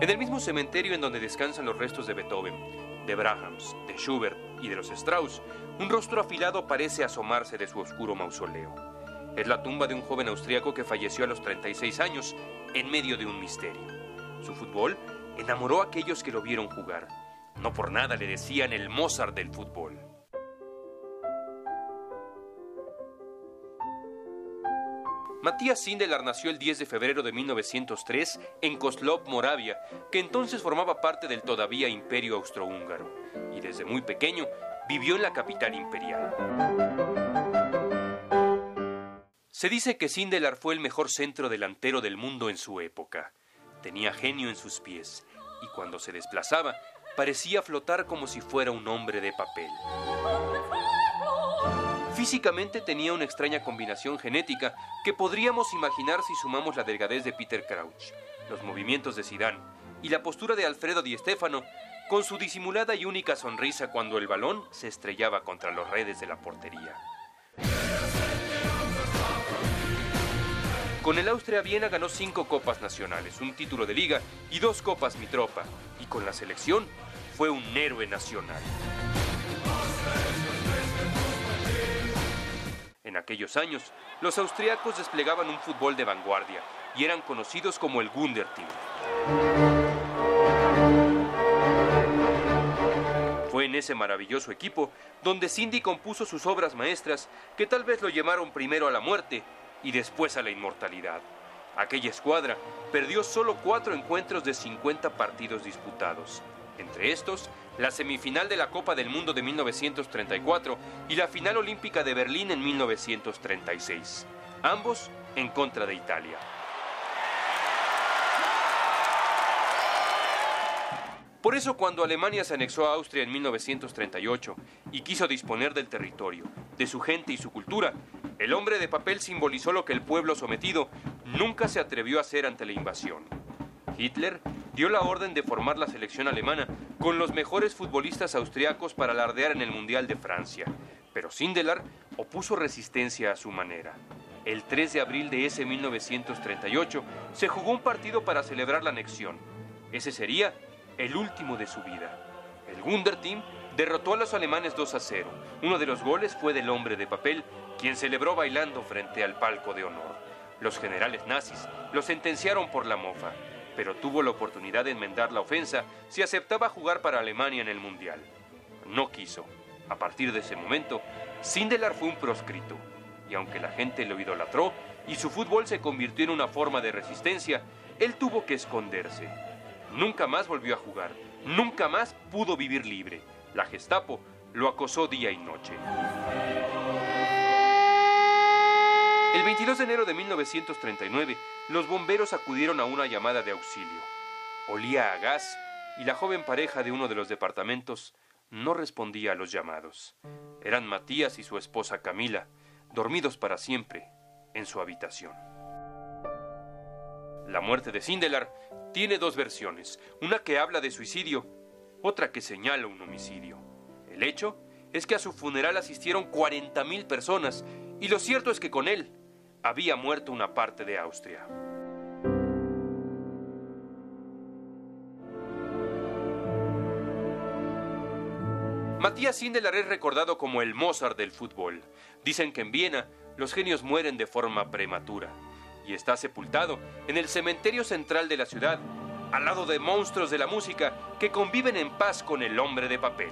En el mismo cementerio en donde descansan los restos de Beethoven, de Brahms, de Schubert y de los Strauss, un rostro afilado parece asomarse de su oscuro mausoleo. Es la tumba de un joven austriaco que falleció a los 36 años en medio de un misterio. Su fútbol enamoró a aquellos que lo vieron jugar. No por nada le decían el Mozart del fútbol. Matías Sindelar nació el 10 de febrero de 1903 en Koslov, Moravia, que entonces formaba parte del todavía imperio austrohúngaro, y desde muy pequeño vivió en la capital imperial. Se dice que Sindelar fue el mejor centro delantero del mundo en su época. Tenía genio en sus pies, y cuando se desplazaba, parecía flotar como si fuera un hombre de papel. Físicamente tenía una extraña combinación genética que podríamos imaginar si sumamos la delgadez de Peter Crouch, los movimientos de Zidane y la postura de Alfredo Di Stéfano con su disimulada y única sonrisa cuando el balón se estrellaba contra los redes de la portería. Con el Austria Viena ganó cinco copas nacionales, un título de liga y dos copas Mitropa, y con la selección fue un héroe nacional. En aquellos años, los austriacos desplegaban un fútbol de vanguardia y eran conocidos como el Gunderteam. Fue en ese maravilloso equipo donde Cindy compuso sus obras maestras que tal vez lo llevaron primero a la muerte y después a la inmortalidad. Aquella escuadra perdió solo cuatro encuentros de 50 partidos disputados. Entre estos, la semifinal de la Copa del Mundo de 1934 y la final olímpica de Berlín en 1936, ambos en contra de Italia. Por eso cuando Alemania se anexó a Austria en 1938 y quiso disponer del territorio, de su gente y su cultura, el hombre de papel simbolizó lo que el pueblo sometido nunca se atrevió a hacer ante la invasión. Hitler dio la orden de formar la selección alemana con los mejores futbolistas austriacos para alardear en el Mundial de Francia, pero Sindelar opuso resistencia a su manera. El 3 de abril de ese 1938 se jugó un partido para celebrar la anexión. Ese sería el último de su vida. El Wunderteam derrotó a los alemanes 2 a 0. Uno de los goles fue del hombre de papel, quien celebró bailando frente al palco de honor. Los generales nazis lo sentenciaron por la mofa pero tuvo la oportunidad de enmendar la ofensa si aceptaba jugar para Alemania en el Mundial. No quiso. A partir de ese momento, Sindelar fue un proscrito, y aunque la gente lo idolatró y su fútbol se convirtió en una forma de resistencia, él tuvo que esconderse. Nunca más volvió a jugar, nunca más pudo vivir libre. La Gestapo lo acosó día y noche. El 22 de enero de 1939, los bomberos acudieron a una llamada de auxilio. Olía a gas y la joven pareja de uno de los departamentos no respondía a los llamados. Eran Matías y su esposa Camila, dormidos para siempre en su habitación. La muerte de Sindelar tiene dos versiones, una que habla de suicidio, otra que señala un homicidio. El hecho es que a su funeral asistieron 40.000 personas y lo cierto es que con él había muerto una parte de Austria. Matías Sindelar es recordado como el Mozart del fútbol. Dicen que en Viena los genios mueren de forma prematura y está sepultado en el cementerio central de la ciudad, al lado de monstruos de la música que conviven en paz con el hombre de papel.